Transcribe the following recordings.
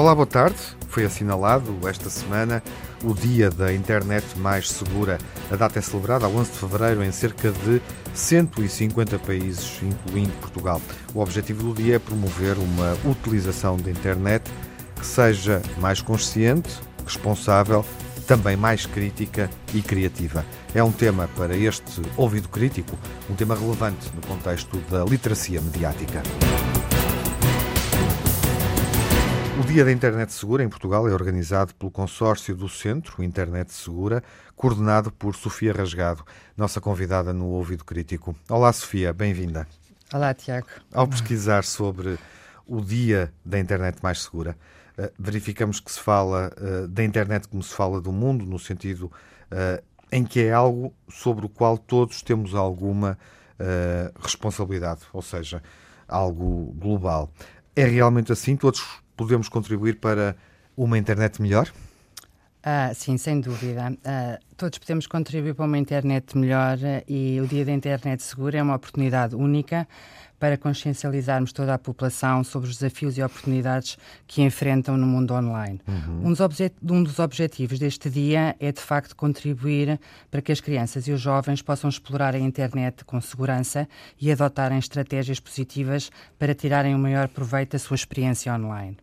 Olá, boa tarde. Foi assinalado esta semana o Dia da Internet Mais Segura. A data é celebrada a 11 de fevereiro em cerca de 150 países, incluindo Portugal. O objetivo do dia é promover uma utilização da internet que seja mais consciente, responsável, também mais crítica e criativa. É um tema para este ouvido crítico, um tema relevante no contexto da literacia mediática. O Dia da Internet Segura em Portugal é organizado pelo consórcio do Centro Internet Segura, coordenado por Sofia Rasgado, nossa convidada no Ouvido Crítico. Olá, Sofia, bem-vinda. Olá, Tiago. Ao pesquisar sobre o Dia da Internet Mais Segura, eh, verificamos que se fala eh, da internet como se fala do mundo, no sentido eh, em que é algo sobre o qual todos temos alguma responsabilidade, ou seja, algo global. É realmente assim? Todos podemos contribuir para uma internet melhor? Ah, sim, sem dúvida. Ah, todos podemos contribuir para uma internet melhor e o Dia da Internet Segura é uma oportunidade única para consciencializarmos toda a população sobre os desafios e oportunidades que enfrentam no mundo online. Uhum. Um, dos um, dos objetivos deste dia é, de facto, contribuir para que as crianças e os jovens possam explorar a internet com segurança e adotarem estratégias positivas para tirarem o maior proveito da sua experiência online.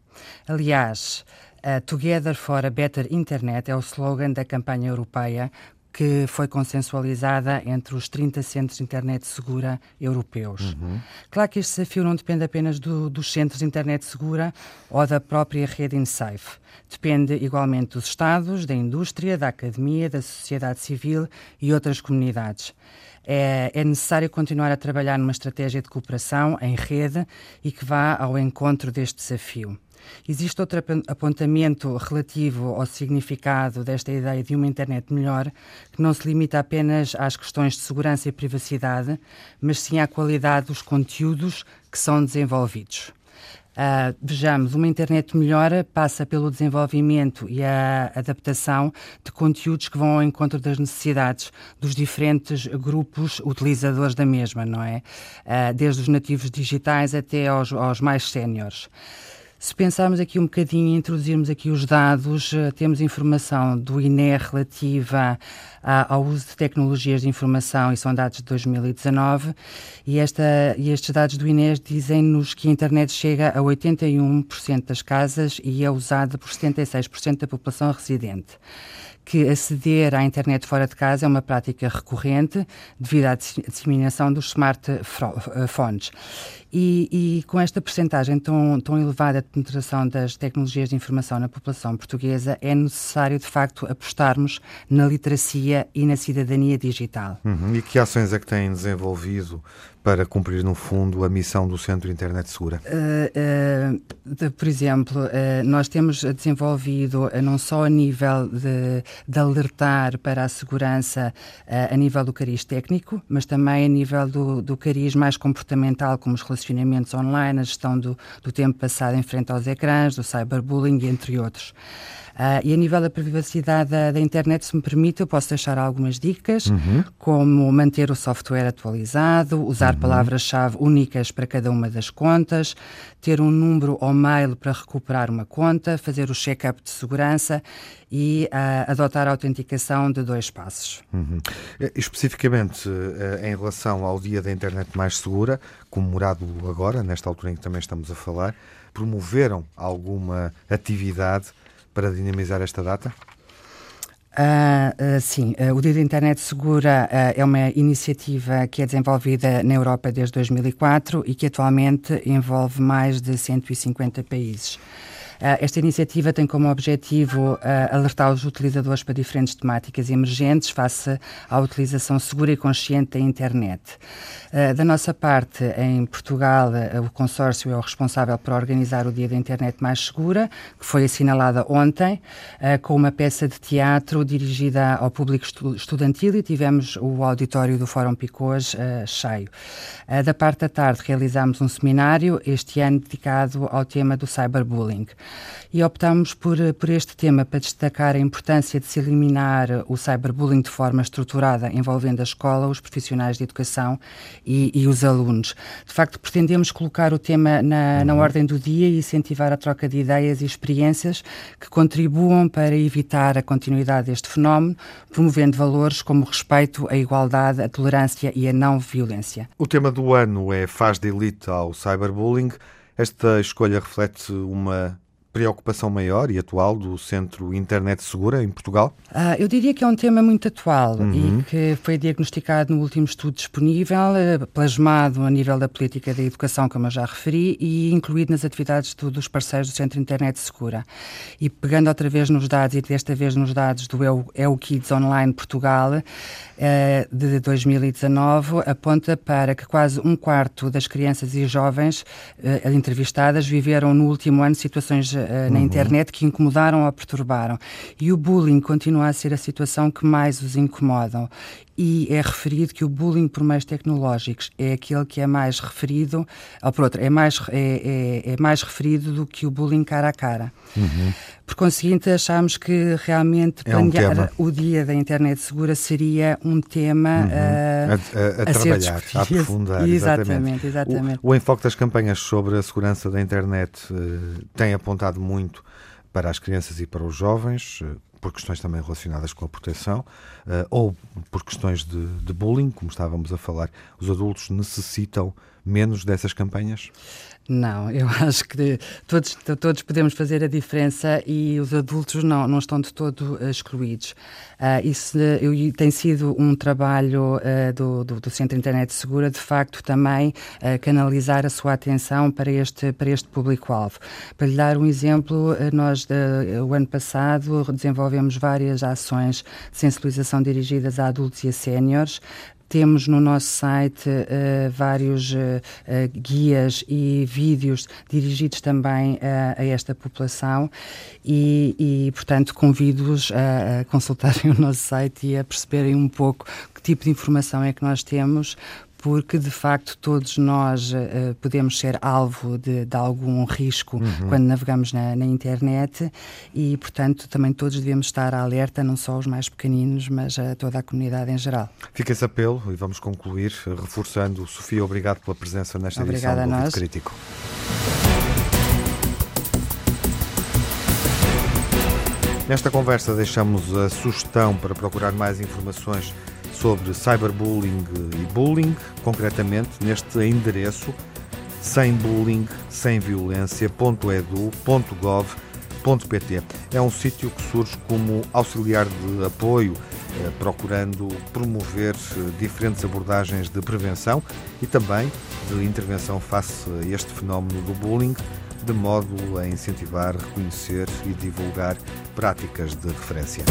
Aliás, uh, Together for a Better Internet é o slogan da campanha europeia que foi consensualizada entre os 30 centros de internet segura europeus. Uhum. Claro que este desafio não depende apenas do, dos centros de internet segura ou da própria rede InSafe. Depende igualmente dos Estados, da indústria, da academia, da sociedade civil e outras comunidades. É, é, necessário continuar a trabalhar numa estratégia de cooperação em rede e que vá ao encontro deste desafio. Existe outro apontamento relativo ao significado desta ideia de uma internet melhor, que não se limita apenas às questões de segurança e privacidade, mas sim à qualidade dos conteúdos que são desenvolvidos. Uh, vejamos, uma internet melhor passa pelo desenvolvimento e a adaptação de conteúdos que vão ao encontro das necessidades dos diferentes grupos utilizadores da mesma, não é? Uh, desde os nativos digitais até aos, aos mais séniores. Se pensarmos aqui um bocadinho, introduzirmos aqui os dados, eh, temos informação do INE relativa ao uso de tecnologias de informação e são dados de 2019 e, esta, e estes dados do INE dizem-nos que a internet chega a 81% das casas e é usada por 76% da população residente que aceder à internet fora de casa é uma prática recorrente devido à disseminação dos smartphones. E, e, com esta percentagem tão, tão elevada de penetração das tecnologias de informação na população portuguesa, é necessário, de facto, apostarmos na literacia e na cidadania digital. Uhum. E que ações é que têm desenvolvido para cumprir, no fundo, a missão do Centro Internet Segura? Uh, uh, de, por exemplo, uh, nós temos desenvolvido, não só a nível de, de alertar para a segurança a nível do cariz técnico, mas também a nível do, do cariz mais comportamental, como os relacionamentos online, a gestão do, do tempo passado em frente aos ecrãs, do cyberbullying, entre outros. Uh, e a nível da privacidade da, da, internet, se me permite, eu posso deixar algumas dicas, uhum. como manter o software atualizado, usar. Palavras-chave únicas para cada uma das contas, ter um número ou mail para recuperar uma conta, fazer o check-up de segurança e uh, adotar a autenticação de dois passos. Uhum. Especificamente uh, em relação ao Dia da Internet Mais Segura, comemorado agora, nesta altura em que também estamos a falar, promoveram alguma atividade para dinamizar esta data? Uh, uh, sim, uh, o Dia da Internet Segura é uma iniciativa que é desenvolvida na Europa desde 2004 e que atualmente envolve mais de 150 países. Ah, esta iniciativa tem como objetivo ah, alertar os utilizadores para diferentes temáticas emergentes face à utilização segura e consciente da internet. Ah, da nossa parte, em Portugal, o consórcio é o responsável por organizar o Dia da Internet Mais Segura, que foi assinalada ontem, com uma peça de teatro dirigida ao público estudantil e tivemos o auditório do Fórum Picôs cheio. Da parte da tarde, realizámos um seminário, este ano dedicado ao tema do cyberbullying. E optámos por, por este tema para destacar a importância de se eliminar o cyberbullying de forma estruturada, envolvendo a escola, os profissionais de educação e, e os alunos. De facto, pretendemos colocar o tema na, na uhum. ordem do dia e incentivar a troca de ideias e experiências que contribuam para evitar a continuidade deste fenómeno, promovendo valores como o respeito, a igualdade, a tolerância e a não violência. O tema do ano é Faz de Elite ao Cyberbullying. Esta escolha reflete uma preocupação maior e atual do Centro Internet Segura em Portugal? Ah, eu diria que é um tema muito atual uhum. e que foi diagnosticado no último estudo disponível, eh, plasmado a nível da política da educação, como eu já referi, e incluído nas atividades do, dos parceiros do Centro Internet Segura. E pegando outra vez nos dados, e desta vez nos dados do EU, EU Kids Online Portugal, eh, de 2019, aponta para que quase um quarto das crianças e jovens eh, entrevistadas viveram no último ano situações uh, na uhum. internet que incomodaram ou perturbaram. E o bullying continua a ser a situação que mais os incomodam e é referido que o bullying por meios tecnológicos é aquele que é mais referido, ou por outro, é mais, é, é, é mais referido do que o bullying cara a cara. Uhum. Por conseguinte, achámos que realmente é planear um o dia da internet segura seria um tema uhum. uh, a, a, a, a trabalhar, a aprofundar. Exatamente, exatamente. exatamente. O, o, enfoque das campanhas sobre a segurança da internet uh, tem apontado muito para as crianças e para os jovens, uh, por questões também relacionadas com a proteção uh, ou por questões de, de, bullying, como estávamos a falar, os adultos necessitam menos dessas campanhas? Não, eu acho que todos, todos podemos fazer a diferença e os adultos não, não estão de todo eh, excluídos. Uh, isso eu, tem sido um trabalho uh, do, do, do, Centro Internet Segura, de facto, também canalizar a sua atenção para este, para este público-alvo. Para lhe dar um exemplo, nós, o ano passado, desenvolvemos várias ações de sensibilização dirigidas a adultos e a séniores, temos no nosso site uh, vários uh, guias e vídeos dirigidos também a esta população. E, e portanto, convido-os a, a consultarem o nosso site e a perceberem um pouco que tipo de informação é que nós temos, porque de facto todos nós uh, podemos ser alvo de, de algum risco uhum. quando navegamos na, na, internet e, portanto, também todos devemos estar alerta, não só os mais pequeninos, mas a toda a comunidade em geral. Fica esse apelo e vamos concluir reforçando. Sofia, obrigado pela presença nesta Obrigada edição do Ouvido Crítico. Nesta conversa deixamos a sugestão para procurar mais informações sobre cyberbullying e bullying, concretamente neste endereço sem bullying, sem violência.edu.gov.pt. É um sítio que surge como auxiliar de apoio, eh, procurando promover eh, diferentes abordagens de prevenção e também de intervenção face a este fenómeno do bullying, de modo a incentivar, reconhecer e divulgar práticas de referência.